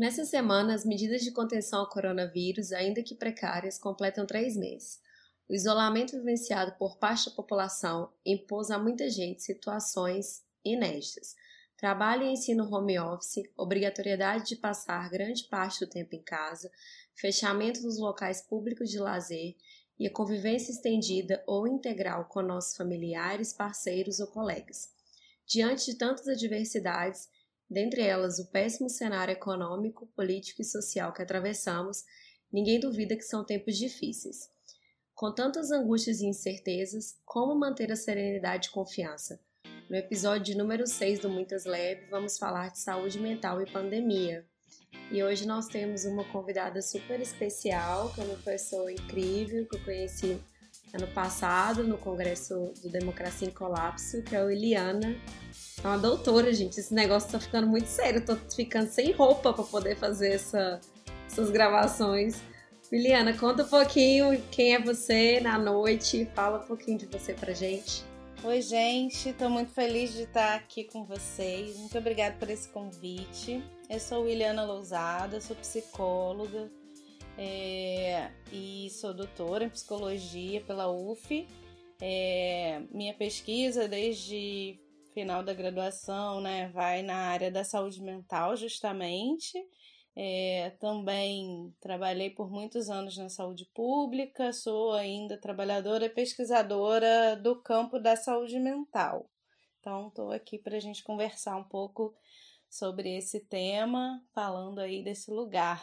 Nessa semana, as medidas de contenção ao coronavírus, ainda que precárias, completam três meses. O isolamento vivenciado por parte da população impôs a muita gente situações inéditas. Trabalho e ensino home office, obrigatoriedade de passar grande parte do tempo em casa, fechamento dos locais públicos de lazer e a convivência estendida ou integral com nossos familiares, parceiros ou colegas. Diante de tantas adversidades, dentre elas o péssimo cenário econômico, político e social que atravessamos, ninguém duvida que são tempos difíceis. Com tantas angústias e incertezas, como manter a serenidade e confiança? No episódio número 6 do Muitas Leve, vamos falar de saúde mental e pandemia. E hoje nós temos uma convidada super especial, que é uma pessoa incrível, que eu conheci ano passado no Congresso do Democracia em Colapso, que é a Eliana. É uma doutora, gente. Esse negócio tá ficando muito sério. Eu tô ficando sem roupa para poder fazer essa, essas gravações. Liliana, conta um pouquinho quem é você na noite, fala um pouquinho de você pra gente. Oi, gente, estou muito feliz de estar aqui com vocês. Muito obrigada por esse convite. Eu sou Liliana Lousada, sou psicóloga é, e sou doutora em psicologia pela UF. É, minha pesquisa desde final da graduação né, vai na área da saúde mental, justamente. É, também trabalhei por muitos anos na saúde pública, sou ainda trabalhadora e pesquisadora do campo da saúde mental. Então, estou aqui para a gente conversar um pouco sobre esse tema, falando aí desse lugar.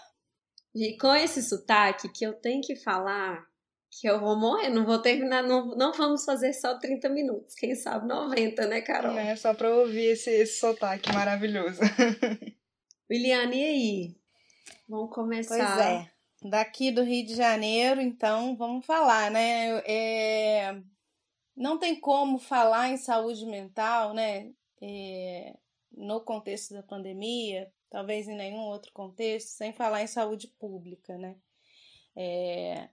E com esse sotaque que eu tenho que falar, que eu vou morrer, não vou terminar, não, não vamos fazer só 30 minutos, quem sabe 90, né, Carol? É, só para ouvir esse, esse sotaque maravilhoso. Williane, e aí? Vamos começar. Pois é. Daqui do Rio de Janeiro, então, vamos falar, né? É... Não tem como falar em saúde mental, né? É... No contexto da pandemia, talvez em nenhum outro contexto, sem falar em saúde pública, né? É...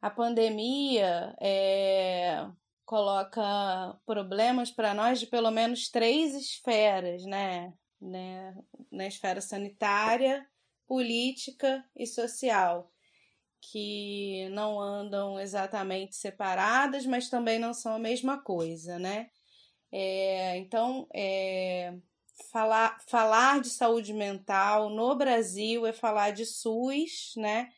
A pandemia é... coloca problemas para nós de pelo menos três esferas, né? né? Na esfera sanitária, política e social, que não andam exatamente separadas, mas também não são a mesma coisa, né? É, então, é, falar, falar de saúde mental no Brasil é falar de SUS, né?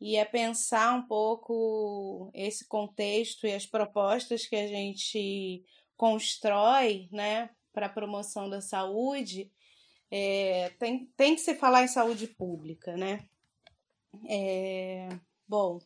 E é pensar um pouco esse contexto e as propostas que a gente constrói, né, para a promoção da saúde é, tem, tem que se falar em saúde pública, né? É, bom,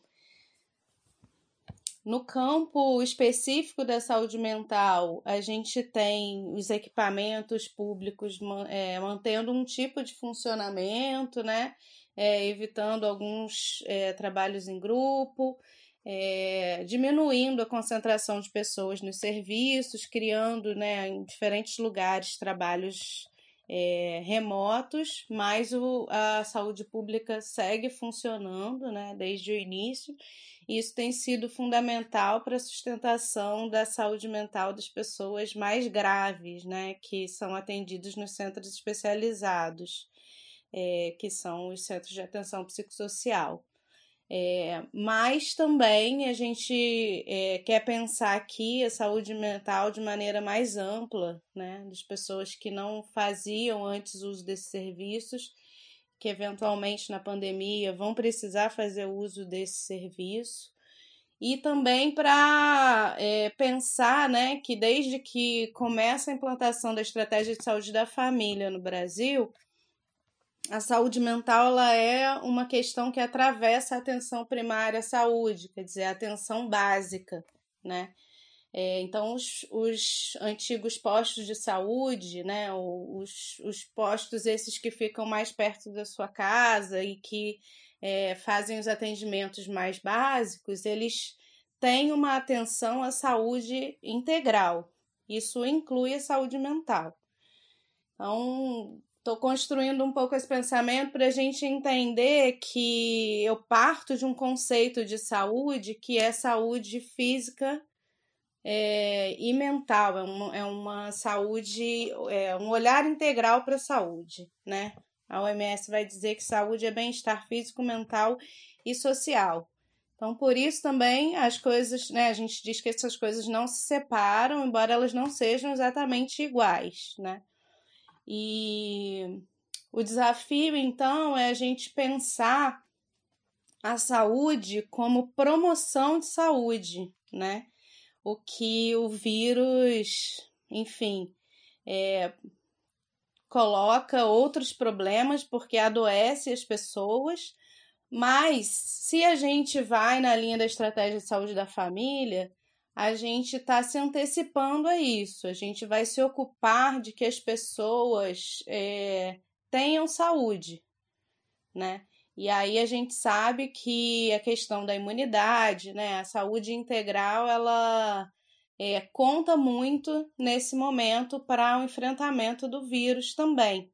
no campo específico da saúde mental, a gente tem os equipamentos públicos é, mantendo um tipo de funcionamento, né? É, evitando alguns é, trabalhos em grupo, é, diminuindo a concentração de pessoas nos serviços, criando né, em diferentes lugares trabalhos é, remotos, mas o, a saúde pública segue funcionando né, desde o início. E isso tem sido fundamental para a sustentação da saúde mental das pessoas mais graves, né, que são atendidos nos centros especializados, é, que são os centros de atenção psicossocial. É, mas também a gente é, quer pensar aqui a saúde mental de maneira mais ampla, né, das pessoas que não faziam antes uso desses serviços, que eventualmente na pandemia vão precisar fazer uso desse serviço. E também para é, pensar né, que desde que começa a implantação da estratégia de saúde da família no Brasil, a saúde mental ela é uma questão que atravessa a atenção primária à saúde, quer dizer, a atenção básica, né? É, então, os, os, antigos postos de saúde, né, os, os postos esses que ficam mais perto da sua casa e que é, fazem os atendimentos mais básicos, eles têm uma atenção à saúde integral. Isso inclui a saúde mental. Então, Estou construindo um pouco esse pensamento para a gente entender que eu parto de um conceito de saúde que é saúde física é, e mental, é uma, é uma saúde, é um olhar integral para a saúde, né? A OMS vai dizer que saúde é bem-estar físico, mental e social. Então, por isso também as coisas, né? A gente diz que essas coisas não se separam, embora elas não sejam exatamente iguais, né? E o desafio, então, é a gente pensar a saúde como promoção de saúde, né? O que o vírus, enfim, é, coloca outros problemas porque adoece as pessoas, mas se a gente vai na linha da estratégia de saúde da família, a gente está se antecipando a isso, a gente vai se ocupar de que as pessoas é, tenham saúde, né? E aí a gente sabe que a questão da imunidade, né, a saúde integral, ela é, conta muito nesse momento para o enfrentamento do vírus também.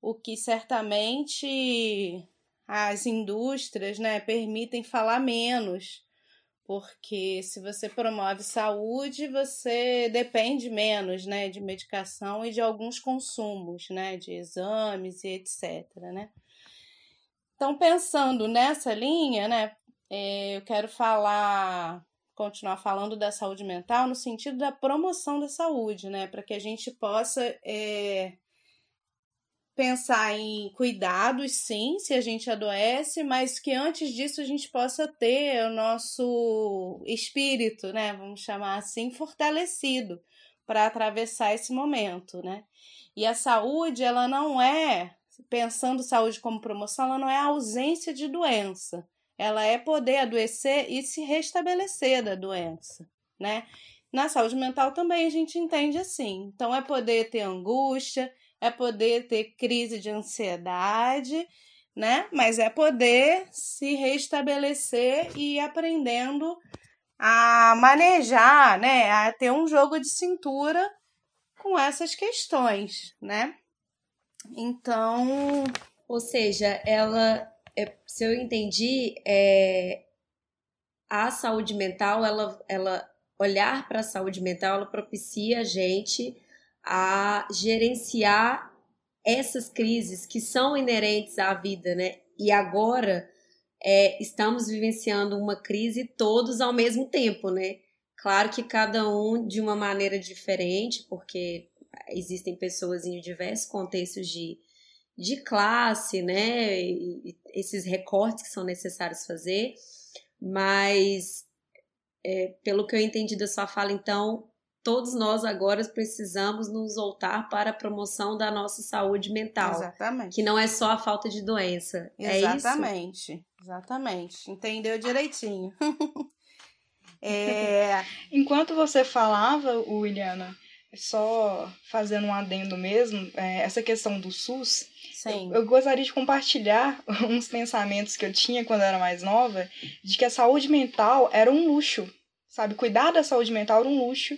O que certamente as indústrias né, permitem falar menos, porque se você promove saúde, você depende menos né, de medicação e de alguns consumos, né, de exames e etc. Né? Então, pensando nessa linha, né, é, eu quero falar, continuar falando da saúde mental no sentido da promoção da saúde, né, para que a gente possa é, pensar em cuidados, sim, se a gente adoece, mas que antes disso a gente possa ter o nosso espírito, né, vamos chamar assim, fortalecido para atravessar esse momento, né? E a saúde, ela não é pensando saúde como promoção, ela não é a ausência de doença. Ela é poder adoecer e se restabelecer da doença, né? Na saúde mental também a gente entende assim. Então é poder ter angústia, é poder ter crise de ansiedade, né? Mas é poder se restabelecer e ir aprendendo a manejar, né? A ter um jogo de cintura com essas questões, né? Então. Ou seja, ela, é, se eu entendi, é, a saúde mental, ela, ela olhar para a saúde mental, ela propicia a gente a gerenciar essas crises que são inerentes à vida, né? E agora é, estamos vivenciando uma crise todos ao mesmo tempo, né? Claro que cada um de uma maneira diferente, porque existem pessoas em diversos contextos de, de classe, né? E, esses recortes que são necessários fazer, mas é, pelo que eu entendi da sua fala, então, todos nós agora precisamos nos voltar para a promoção da nossa saúde mental. Exatamente. Que não é só a falta de doença. Exatamente. É isso? Exatamente. Entendeu direitinho. é... Enquanto você falava, Williana, só fazendo um adendo mesmo, é, essa questão do SUS, Sim. Eu, eu gostaria de compartilhar uns pensamentos que eu tinha quando eu era mais nova, de que a saúde mental era um luxo, sabe? Cuidar da saúde mental era um luxo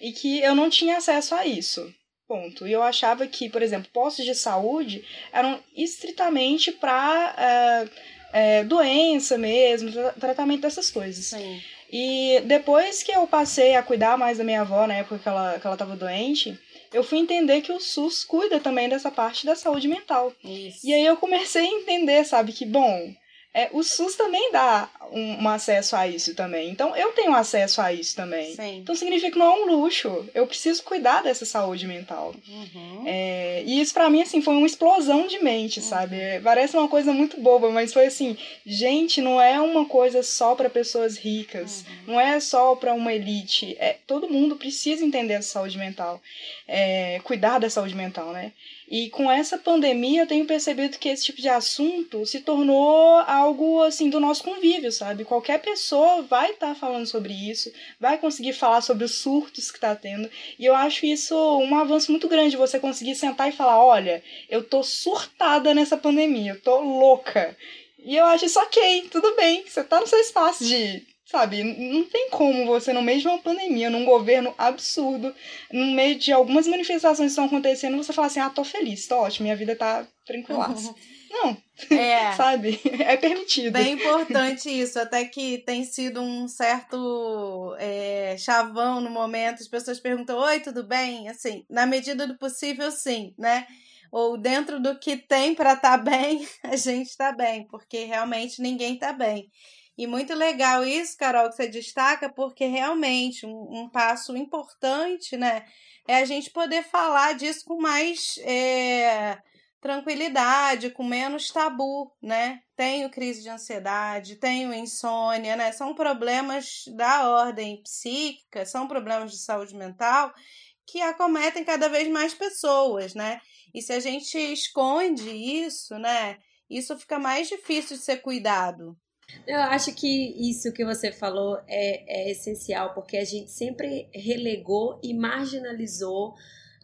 e que eu não tinha acesso a isso. Ponto. E eu achava que, por exemplo, postos de saúde eram estritamente para é, é, doença mesmo, tratamento dessas coisas. Sim. E depois que eu passei a cuidar mais da minha avó, na época que ela, que ela tava doente, eu fui entender que o SUS cuida também dessa parte da saúde mental. Isso. E aí eu comecei a entender, sabe, que, bom, é, o SUS também dá um, um, acesso a isso também. Então, eu tenho acesso a isso também. Sim. Então, significa que não é um luxo. Eu preciso cuidar dessa saúde mental. Uhum. É, e isso, para mim, assim, foi uma explosão de mente, uhum. sabe? É, parece uma coisa muito boba, mas foi assim: gente, não é uma coisa só para pessoas ricas. Uhum. Não é só para uma elite. É, todo mundo precisa entender a saúde mental. É, cuidar da saúde mental, né? E com essa pandemia eu tenho percebido que esse tipo de assunto se tornou algo assim do nosso convívio, sabe? Qualquer pessoa vai estar tá falando sobre isso, vai conseguir falar sobre os surtos que está tendo. E eu acho isso um avanço muito grande você conseguir sentar e falar, olha, eu tô surtada nessa pandemia, eu tô louca. E eu acho isso ok, tudo bem, você tá no seu espaço de Sabe, não tem como você, no meio de uma pandemia, num governo absurdo, no meio de algumas manifestações que estão acontecendo, você falar assim: ah, tô feliz, tô ótimo, minha vida tá tranquila. Não, é. sabe? É permitido. Bem importante isso, até que tem sido um certo é, chavão no momento, as pessoas perguntam: oi, tudo bem? Assim, na medida do possível, sim, né? ou dentro do que tem para estar tá bem, a gente está bem, porque realmente ninguém está bem. E muito legal isso, Carol, que você destaca, porque realmente um, um passo importante, né, é a gente poder falar disso com mais é, tranquilidade, com menos tabu, né? Tenho crise de ansiedade, tenho insônia, né? São problemas da ordem psíquica, são problemas de saúde mental que acometem cada vez mais pessoas, né? E se a gente esconde isso, né? Isso fica mais difícil de ser cuidado. Eu acho que isso que você falou é, é essencial, porque a gente sempre relegou e marginalizou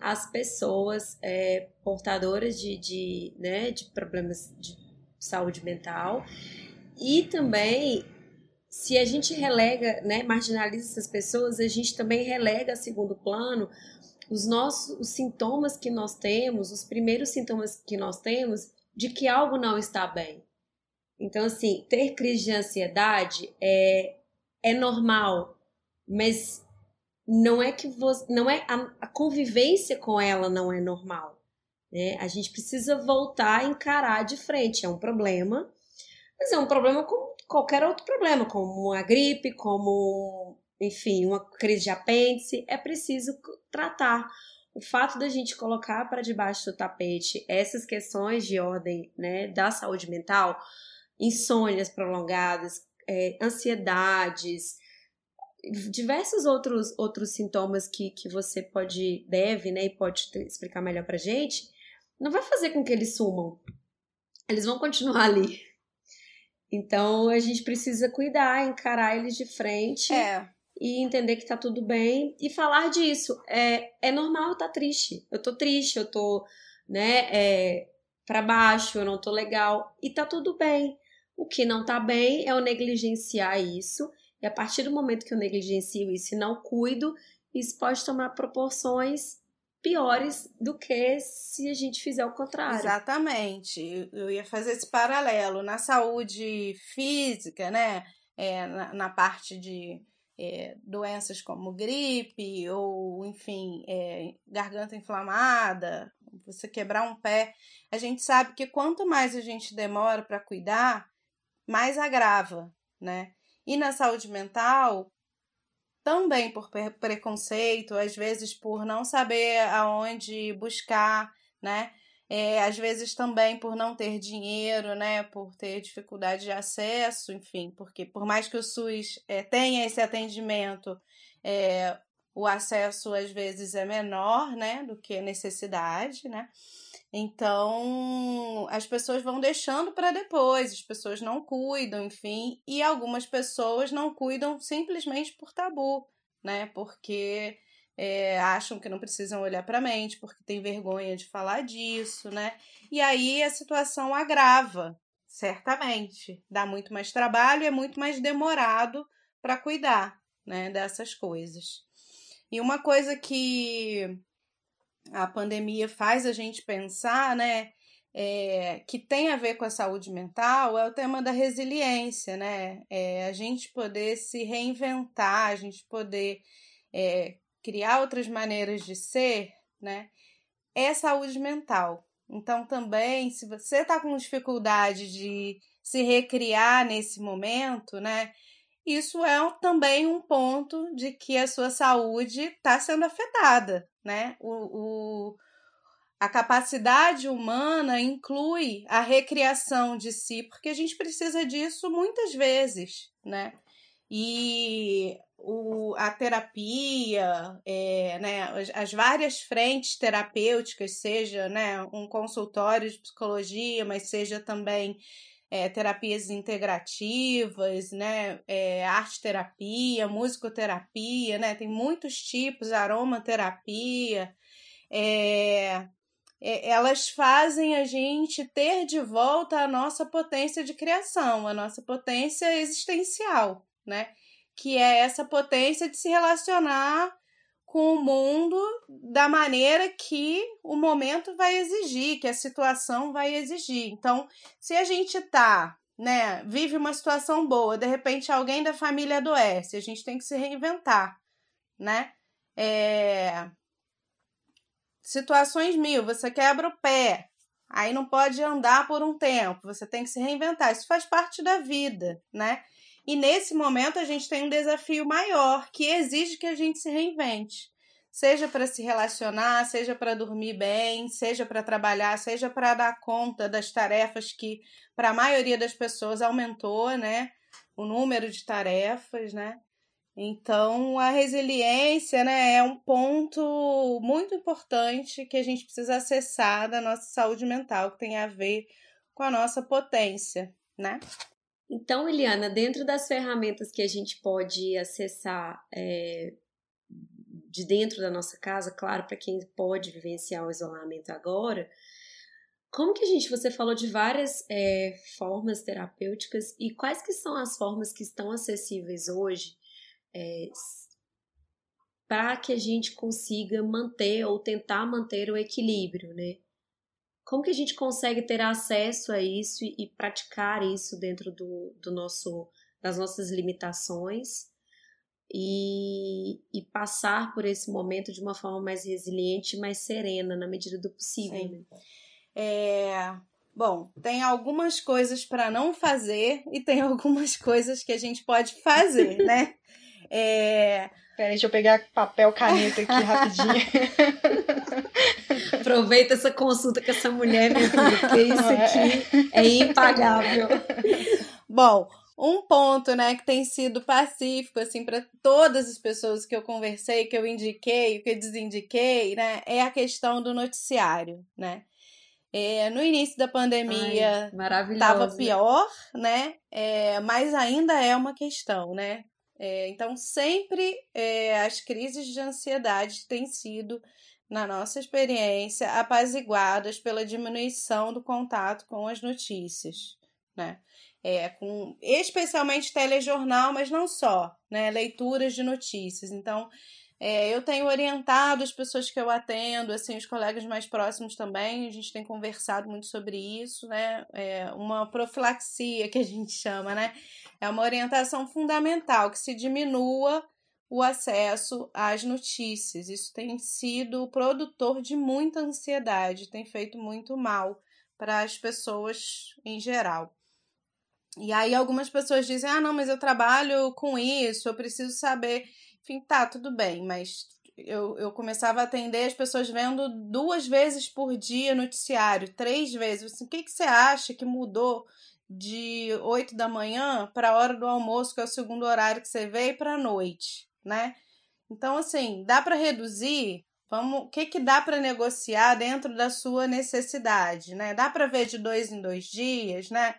as pessoas é, portadoras de, de, né, de problemas de saúde mental e também se a gente relega, né, marginaliza essas pessoas, a gente também relega a segundo plano os nossos os sintomas que nós temos, os primeiros sintomas que nós temos de que algo não está bem. Então, assim, ter crise de ansiedade é, é normal, mas não é que você, não é a, a, convivência com ela não é normal. Né? A gente precisa voltar a encarar de frente. É um problema, mas é um problema como qualquer outro problema, como uma gripe, como, enfim, uma crise de apêndice. É preciso tratar. O fato da gente colocar para debaixo do tapete essas questões de ordem né, da saúde mental, insônias prolongadas, é, ansiedades, diversos outros, outros sintomas que, que você pode, deve, né, e pode explicar melhor pra gente, não vai fazer com que eles sumam. Eles vão continuar ali. Então a gente precisa cuidar, encarar eles de frente é. e entender que tá tudo bem e falar disso. É, é normal eu estar tá triste. Eu tô triste, eu tô, né, é, para baixo, eu não tô legal e tá tudo bem. O que não tá bem é eu negligenciar isso e a partir do momento que eu negligencio isso e não cuido, isso pode tomar proporções piores do que se a gente fizer o contrário. Exatamente. Eu ia fazer esse paralelo. Na saúde física, né? É, na, na parte de é, doenças como gripe ou, enfim, é, garganta inflamada, você quebrar um pé, a gente sabe que quanto mais a gente demora para cuidar, mais agrava, né? E na saúde mental, também por preconceito, às vezes por não saber aonde buscar, né? É, às vezes também por não ter dinheiro, né? Por ter dificuldade de acesso, enfim, porque por mais que o SUS é, tenha esse atendimento, é, o acesso às vezes é menor, né? Do que a necessidade, né? Então, as pessoas vão deixando para depois, as pessoas não cuidam, enfim, e algumas pessoas não cuidam simplesmente por tabu, né? Porque é, acham que não precisam olhar para a mente, porque tem vergonha de falar disso, né? E aí a situação agrava, certamente. Dá muito mais trabalho e é muito mais demorado para cuidar, né, dessas coisas. E uma coisa que a pandemia faz a gente pensar, né? É, que tem a ver com a saúde mental é o tema da resiliência, né? É, a gente poder se reinventar, a gente poder é, criar outras maneiras de ser, né? É saúde mental. Então, também, se você está com dificuldade de se recriar nesse momento, né? Isso é também um ponto de que a sua saúde está sendo afetada, né? O, o, a capacidade humana inclui a recriação de si, porque a gente precisa disso muitas vezes, né? E o, a terapia, é, né, as, as, várias frentes terapêuticas, seja né, um consultório de psicologia, mas seja também é, terapias integrativas, né, é, arte terapia, musicoterapia, né, tem muitos tipos, aromaterapia, é, elas fazem a gente ter de volta a nossa potência de criação, a nossa potência existencial, né, que é essa potência de se relacionar com o mundo da maneira que o momento vai exigir, que a situação vai exigir. Então, se a gente tá, né, vive uma situação boa, de repente alguém da família adoece, a gente tem que se reinventar, né? É... situações mil, você quebra o pé, aí não pode andar por um tempo, você tem que se reinventar. Isso faz parte da vida, né? E nesse momento a gente tem um desafio maior que exige que a gente se reinvente. Seja para se relacionar, seja para dormir bem, seja para trabalhar, seja para dar conta das tarefas que para a maioria das pessoas aumentou, né? O número de tarefas, né? Então, a resiliência né, é um ponto muito importante que a gente precisa acessar da nossa saúde mental, que tem a ver com a nossa potência, né? Então, Eliana, dentro das ferramentas que a gente pode acessar é, de dentro da nossa casa, claro, para quem pode vivenciar o isolamento agora, como que a gente, você falou de várias é, formas terapêuticas e quais que são as formas que estão acessíveis hoje é, para que a gente consiga manter ou tentar manter o equilíbrio, né? Como que a gente consegue ter acesso a isso e, e praticar isso dentro do, do nosso, das nossas limitações e, e, passar por esse momento de uma forma mais resiliente, mais serena, na medida do possível? Né? É, Bom, tem algumas coisas para não fazer e tem algumas coisas que a gente pode fazer, né? É... Peraí, deixa eu pegar papel, caneta aqui rapidinho. Aproveita essa consulta com essa mulher, minha filha, porque isso aqui é impagável. Bom, um ponto, né, que tem sido pacífico, assim, para todas as pessoas que eu conversei, que eu indiquei, que eu desindiquei, né, é a questão do noticiário, né. É, no início da pandemia estava pior, né? É, mas ainda é uma questão, né? É, então, sempre é, as crises de ansiedade têm sido, na nossa experiência, apaziguadas pela diminuição do contato com as notícias, né? É, com, especialmente telejornal, mas não só, né? Leituras de notícias. Então, é, eu tenho orientado as pessoas que eu atendo, assim, os colegas mais próximos também, a gente tem conversado muito sobre isso, né? É uma profilaxia que a gente chama, né? É uma orientação fundamental que se diminua o acesso às notícias. Isso tem sido produtor de muita ansiedade, tem feito muito mal para as pessoas em geral. E aí algumas pessoas dizem: "Ah, não, mas eu trabalho com isso, eu preciso saber" enfim, tá, tudo bem, mas eu, eu começava a atender as pessoas vendo duas vezes por dia noticiário, três vezes. Assim, o que, que você acha que mudou de 8 da manhã para a hora do almoço, que é o segundo horário que você vê, e para a noite, né? Então, assim, dá para reduzir? Vamos, o que, que dá para negociar dentro da sua necessidade, né? Dá para ver de dois em dois dias, né?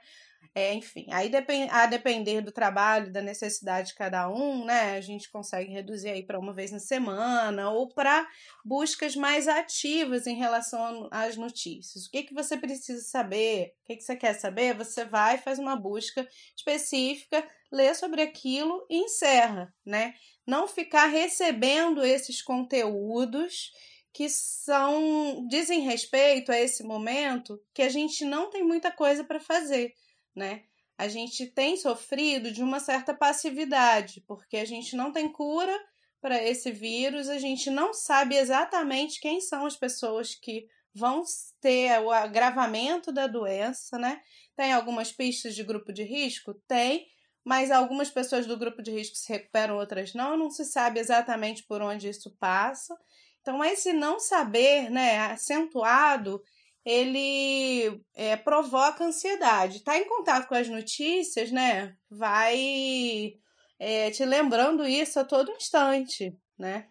É, enfim, aí depend, a depender do trabalho, da necessidade de cada um, né? A gente consegue reduzir aí para uma vez na semana ou para buscas mais ativas em relação às notícias. O que, que você precisa saber? O que, que você quer saber? Você vai, faz uma busca específica, lê sobre aquilo e encerra, né? Não ficar recebendo esses conteúdos que são dizem respeito a esse momento que a gente não tem muita coisa para fazer né? A gente tem sofrido de uma certa passividade, porque a gente não tem cura para esse vírus, a gente não sabe exatamente quem são as pessoas que vão ter o agravamento da doença, né? Tem algumas pistas de grupo de risco? Tem, mas algumas pessoas do grupo de risco se recuperam, outras não, não se sabe exatamente por onde isso passa. Então, esse não saber, né, acentuado, ele é, provoca ansiedade. Tá em contato com as notícias, né? Vai é, te lembrando isso a todo instante, né?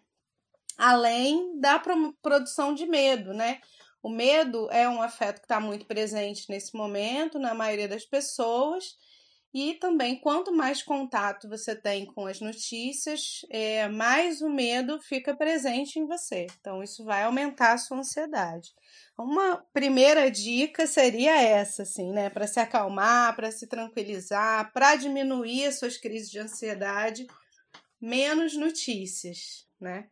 Além da produção de medo, né? O medo é um afeto que está muito presente nesse momento na maioria das pessoas e também, quanto mais contato você tem com as notícias, é, mais o medo fica presente em você. Então, isso vai aumentar a sua ansiedade. Uma primeira dica seria essa, assim, né? Para se acalmar, para se tranquilizar, para diminuir suas crises de ansiedade, menos notícias, né?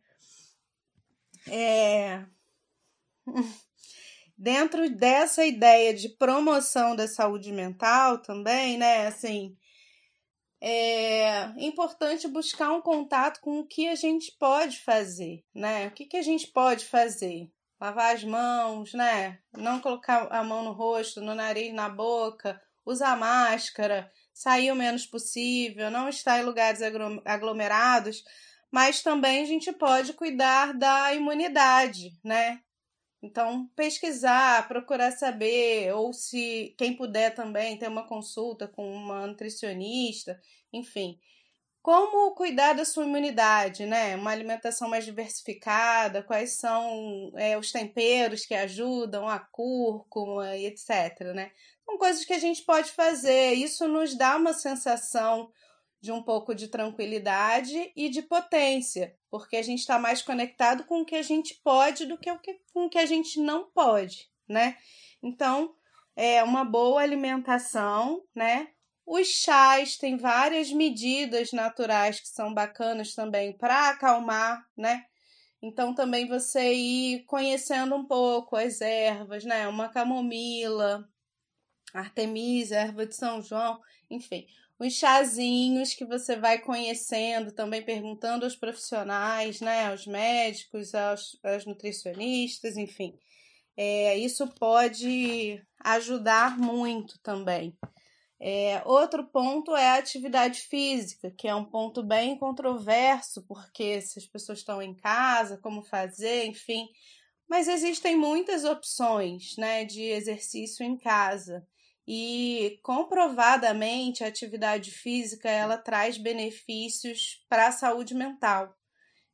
É... Dentro dessa ideia de promoção da saúde mental também, né? Assim, é importante buscar um contato com o que a gente pode fazer, né? O que, que a gente pode fazer? lavar as mãos, né? Não colocar a mão no rosto, no nariz, na boca, usar máscara, sair o menos possível, não estar em lugares aglomerados, mas também a gente pode cuidar da imunidade, né? Então, pesquisar, procurar saber, ou se quem puder também ter uma consulta com uma nutricionista, enfim. Como cuidar da sua imunidade, né? Uma alimentação mais diversificada, quais são é, os temperos que ajudam, a cúrcuma e etc, né? São coisas que a gente pode fazer. Isso nos dá uma sensação de um pouco de tranquilidade e de potência, porque a gente está mais conectado com o que a gente pode do que, o que com o que a gente não pode, né? Então, é uma boa alimentação, né? Os chás têm várias medidas naturais que são bacanas também para acalmar, né? Então também você ir conhecendo um pouco as ervas, né? Uma camomila, artemisia, erva de São João, enfim, os chazinhos que você vai conhecendo, também perguntando aos profissionais, né, aos médicos, aos, aos nutricionistas, enfim. É, isso pode ajudar muito também. É, outro ponto é a atividade física, que é um ponto bem controverso, porque se as pessoas estão em casa, como fazer, enfim. Mas existem muitas opções né, de exercício em casa e comprovadamente a atividade física ela traz benefícios para a saúde mental.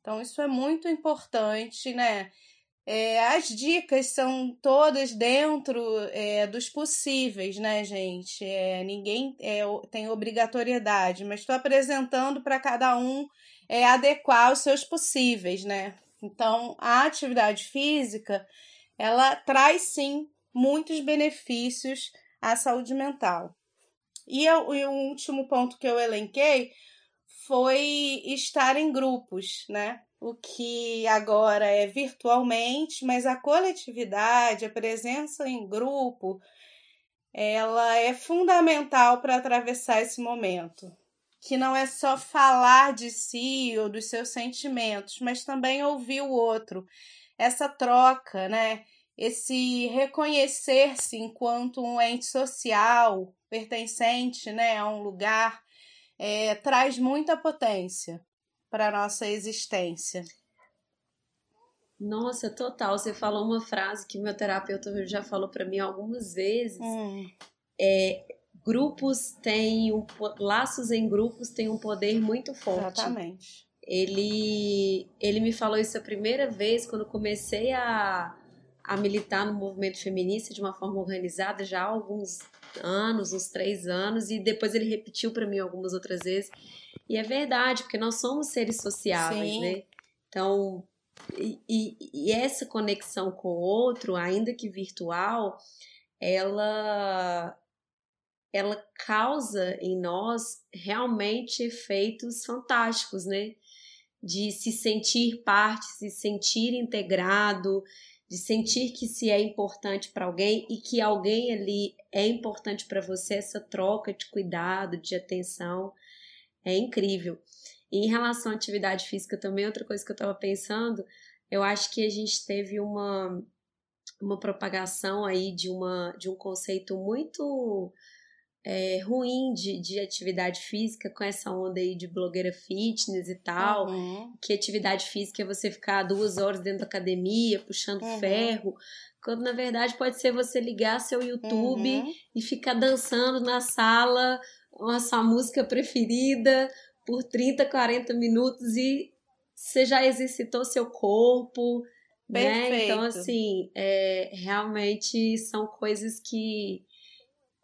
Então isso é muito importante, né? É, as dicas são todas dentro é, dos possíveis, né, gente? É, ninguém é, tem obrigatoriedade, mas estou apresentando para cada um é, adequar os seus possíveis, né? Então, a atividade física, ela traz sim muitos benefícios à saúde mental. E, eu, e o último ponto que eu elenquei foi estar em grupos, né? O que agora é virtualmente, mas a coletividade, a presença em grupo, ela é fundamental para atravessar esse momento. Que não é só falar de si ou dos seus sentimentos, mas também ouvir o outro. Essa troca, né? Esse reconhecer-se enquanto um ente social pertencente né, a um lugar é, traz muita potência para a nossa existência. Nossa, total. Você falou uma frase que meu terapeuta já falou para mim algumas vezes. Hum. É, grupos têm um, laços em grupos têm um poder muito forte. Exatamente. Ele ele me falou isso a primeira vez quando comecei a a militar no movimento feminista de uma forma organizada já há alguns anos, uns três anos, e depois ele repetiu para mim algumas outras vezes. E é verdade, porque nós somos seres sociáveis, Sim. né? Então, e, e, e, essa conexão com o outro, ainda que virtual, ela ela causa em nós realmente efeitos fantásticos, né? De se sentir parte, se sentir integrado, de sentir que se é importante para alguém e que alguém ali é importante para você, essa troca de cuidado, de atenção, é incrível. E em relação à atividade física também, outra coisa que eu estava pensando, eu acho que a gente teve uma, uma propagação aí de, uma, de um conceito muito é, ruim de, de atividade física, com essa onda aí de blogueira fitness e tal, uhum. que atividade física é você ficar duas horas dentro da academia, puxando uhum. ferro, quando na verdade pode ser você ligar seu YouTube uhum. e ficar dançando na sala a sua música preferida por 30, 40 minutos e você já exercitou seu corpo, Perfeito. né? Então, assim, é, realmente são coisas que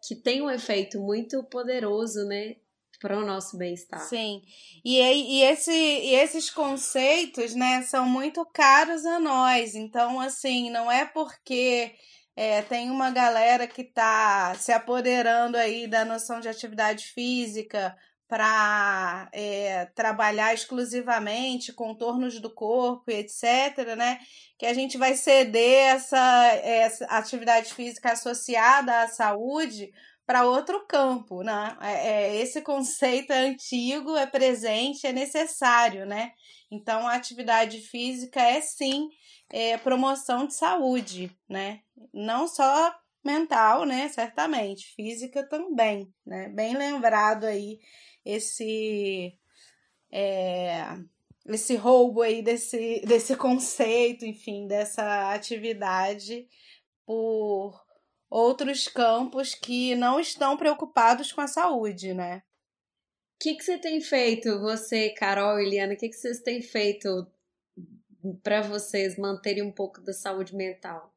que tem um efeito muito poderoso, né? Para o nosso bem-estar. Sim. E, e, esse, e esses conceitos, né, são muito caros a nós. Então, assim, não é porque é, tem uma galera que está se apoderando aí da noção de atividade física para é, trabalhar exclusivamente contornos do corpo, etc., né? Que a gente vai ceder essa, essa atividade física associada à saúde para outro campo, né? É, é, esse conceito é antigo, é presente, é necessário, né? Então, a atividade física é sim é, promoção de saúde, né? Não só mental, né? Certamente, física também, né? Bem lembrado aí esse é, esse roubo aí desse, desse conceito, enfim, dessa atividade por outros campos que não estão preocupados com a saúde, né? O que, que você tem feito, você, Carol e Eliana, o que, que vocês têm feito para vocês manterem um pouco da saúde mental?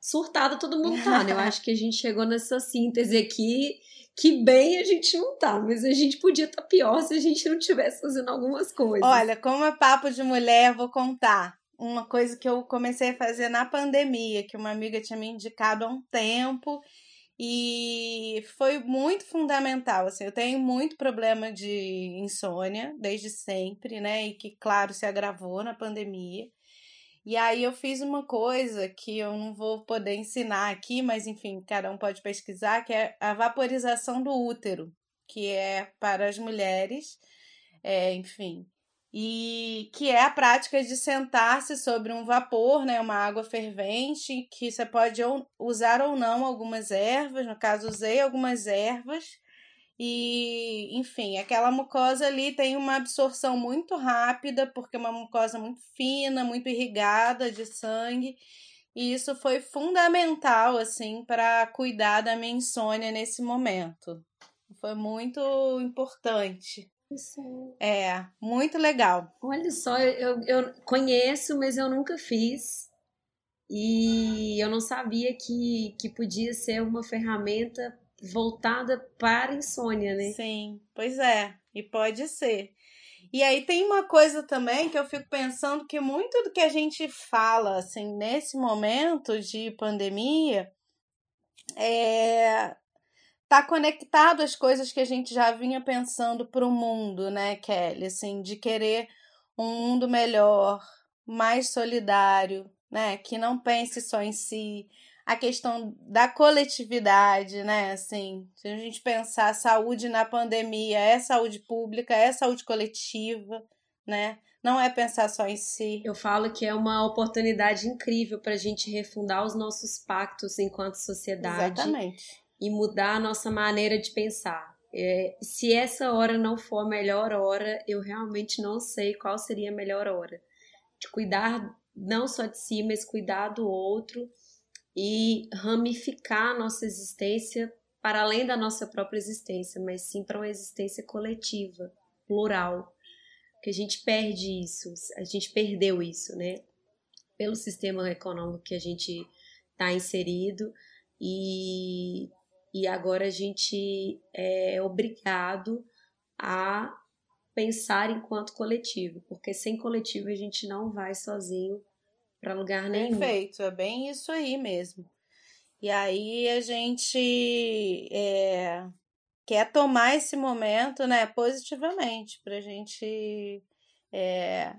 Surtado todo mundo tá, né? Eu acho que a gente chegou nessa síntese aqui que bem a gente não tá, mas a gente podia estar tá pior se a gente não tivesse fazendo algumas coisas. Olha, como é papo de mulher, vou contar uma coisa que eu comecei a fazer na pandemia, que uma amiga tinha me indicado há um tempo e foi muito fundamental. Assim, eu tenho muito problema de insônia desde sempre, né? E que, claro, se agravou na pandemia. E aí eu fiz uma coisa que eu não vou poder ensinar aqui, mas enfim, cada um pode pesquisar, que é a vaporização do útero, que é para as mulheres, é, enfim, e que é a prática de sentar-se sobre um vapor, né, uma água fervente, que você pode usar ou não algumas ervas, no caso usei algumas ervas, e enfim, aquela mucosa ali tem uma absorção muito rápida, porque é uma mucosa muito fina, muito irrigada de sangue, e isso foi fundamental assim para cuidar da minha insônia nesse momento. Foi muito importante. É, muito legal. Olha só, eu, eu conheço, mas eu nunca fiz. E eu não sabia que, que podia ser uma ferramenta voltada para insônia, né? Sim, pois é, e pode ser. E aí tem uma coisa também que eu fico pensando que muito do que a gente fala assim nesse momento de pandemia é tá conectado às coisas que a gente já vinha pensando para o mundo, né, Kelly? Assim, de querer um mundo melhor, mais solidário, né? Que não pense só em si. A questão da coletividade, né? Assim, se a gente pensar saúde na pandemia, é saúde pública, é saúde coletiva, né? Não é pensar só em si. Eu falo que é uma oportunidade incrível para a gente refundar os nossos pactos enquanto sociedade. Exatamente e mudar a nossa maneira de pensar. É, se essa hora não for a melhor hora, eu realmente não sei qual seria a melhor hora. De cuidar não só de si, mas cuidar do outro e ramificar a nossa existência para além da nossa própria existência, mas sim para uma existência coletiva, plural. Que a gente perde isso, a gente perdeu isso, né? Pelo sistema econômico que a gente está inserido e e agora a gente é obrigado a pensar enquanto coletivo, porque sem coletivo a gente não vai sozinho para lugar nenhum. Perfeito, é bem isso aí mesmo. E aí a gente é, quer tomar esse momento, né, positivamente, para a gente é,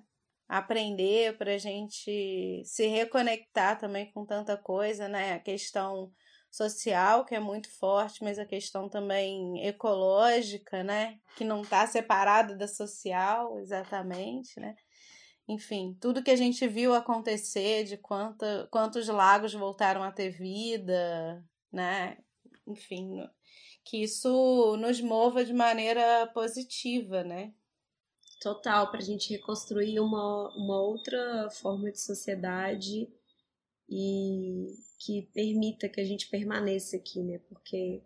aprender, para a gente se reconectar também com tanta coisa, né, a questão social, que é muito forte, mas a questão também ecológica, né? Que não está separada da social, exatamente, né? Enfim, tudo que a gente viu acontecer, de quantos lagos voltaram a ter vida, né? Enfim, que isso nos mova de maneira positiva, né? Total, para a gente reconstruir uma, uma outra forma de sociedade e que permita que a gente permaneça aqui, né? Porque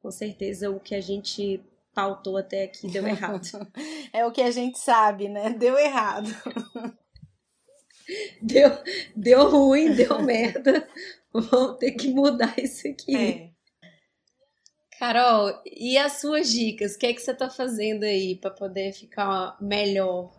com certeza o que a gente pautou até aqui deu errado. é o que a gente sabe, né? Deu errado. deu, deu ruim, deu merda. Vamos ter que mudar isso aqui. É. Carol, e as suas dicas? O que é que você está fazendo aí para poder ficar melhor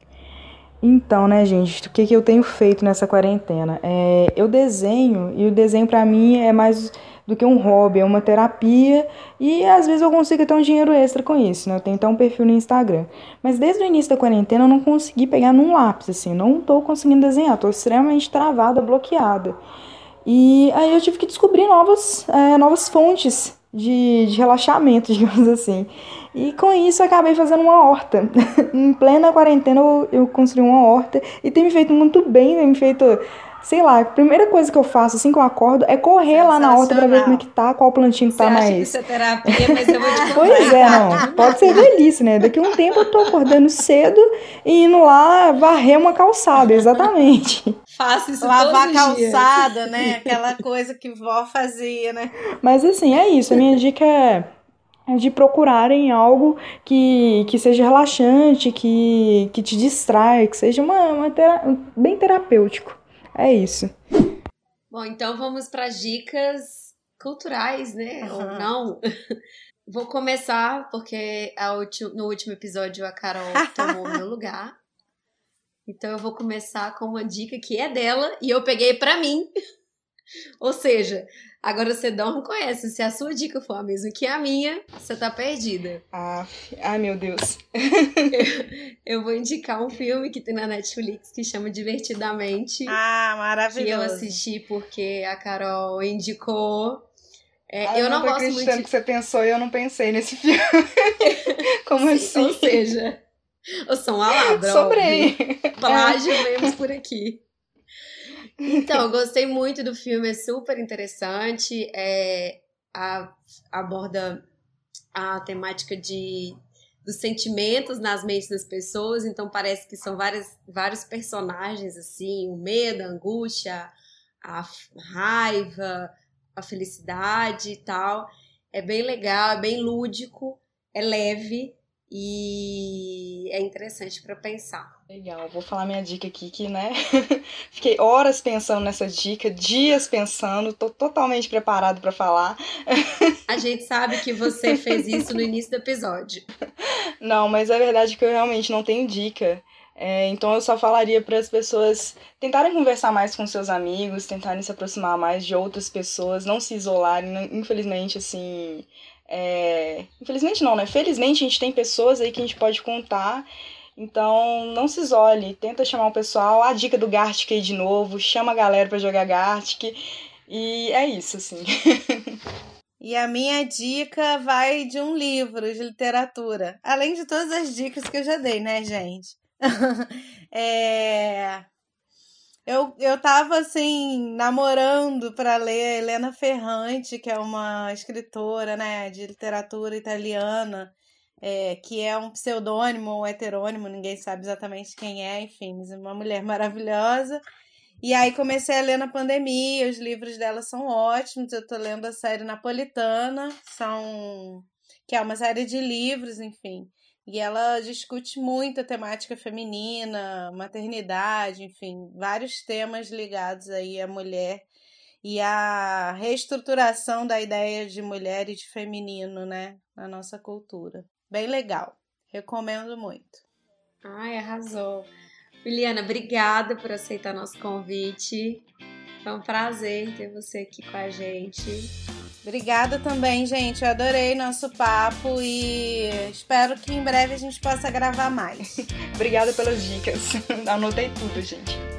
então, né, gente, o que, que eu tenho feito nessa quarentena? É, eu desenho, e o desenho para mim é mais do que um hobby, é uma terapia, e às vezes eu consigo ter um dinheiro extra com isso, né? Eu tenho até um perfil no Instagram. Mas desde o início da quarentena eu não consegui pegar num lápis, assim, não tô conseguindo desenhar, tô extremamente travada, bloqueada. E aí eu tive que descobrir novas, é, novas fontes de, de relaxamento, digamos assim. E com isso eu acabei fazendo uma horta. em plena quarentena eu, eu construí uma horta e tem me feito muito bem, tem me feito sei lá, a primeira coisa que eu faço assim que eu acordo é correr lá na horta pra ver como é que tá, qual plantinho que tá mais. Que isso é terapia, mas eu vou te Pois é, não. Pode ser velhice, né? Daqui a um tempo eu tô acordando cedo e indo lá varrer uma calçada, exatamente. Faço isso Lavar todos os calçada, dias. né? Aquela coisa que vó fazia, né? Mas assim, é isso. A minha dica é de procurarem algo que, que seja relaxante, que, que te distraia, que seja uma, uma tera bem terapêutico. É isso. Bom, então vamos para dicas culturais, né? Ou Aham. não. Vou começar porque ulti- no último episódio a Carol tomou meu lugar. Então eu vou começar com uma dica que é dela e eu peguei pra mim. Ou seja, agora você não conhece. Se a sua dica for a mesma que a minha, você tá perdida. Ah, ai meu Deus. Eu vou indicar um filme que tem na Netflix que chama Divertidamente. Ah, que eu maravilhoso. assisti porque a Carol indicou. É, Ai, eu não tô gosto muito acreditando de. que você pensou e eu não pensei nesse filme. Como assim? Ou seja, eu sou uma ladra. Sobrei. Plágio vemos por aqui. Então, gostei muito do filme, é super interessante. É, a- aborda a temática de dos sentimentos nas mentes das pessoas, então parece que são várias, vários personagens assim, o medo, a angústia, a raiva, a felicidade e tal. É bem legal, é bem lúdico, é leve e é interessante para pensar. Legal, vou falar minha dica aqui, que, né? Fiquei horas pensando nessa dica, dias pensando, tô totalmente preparado pra falar. A gente sabe que você fez isso no início do episódio. Não, mas é verdade que eu realmente não tenho dica. É, então eu só falaria para as pessoas tentarem conversar mais com seus amigos, tentarem se aproximar mais de outras pessoas, não se isolarem. Infelizmente, assim. É, Infelizmente não, né? Felizmente a gente tem pessoas aí que a gente pode contar. Então não se isole, tenta chamar o pessoal. A dica do Gartic aí de novo, chama a galera para jogar Gartic. E é isso, assim. E a minha dica vai de um livro de literatura. Além de todas as dicas que eu já dei, né, gente? é... eu, eu tava, assim, namorando para ler Helena Ferrante, que é uma escritora, né, de literatura italiana, é, que é um pseudônimo ou heterônimo, ninguém sabe exatamente quem é, enfim, mas é uma mulher maravilhosa. E aí comecei a ler na pandemia, os livros dela são ótimos. Eu tô lendo a série Napolitana, são que é uma série de livros, enfim. E ela discute muito a temática feminina, maternidade, enfim, vários temas ligados aí à mulher e à reestruturação da ideia de mulher e de feminino, né, na nossa cultura. Bem legal. Recomendo muito. Ai, arrasou. Juliana, obrigada por aceitar nosso convite. Foi um prazer ter você aqui com a gente. Obrigada também, gente. Eu adorei nosso papo e espero que em breve a gente possa gravar mais. Obrigada pelas dicas. Anotei tudo, gente.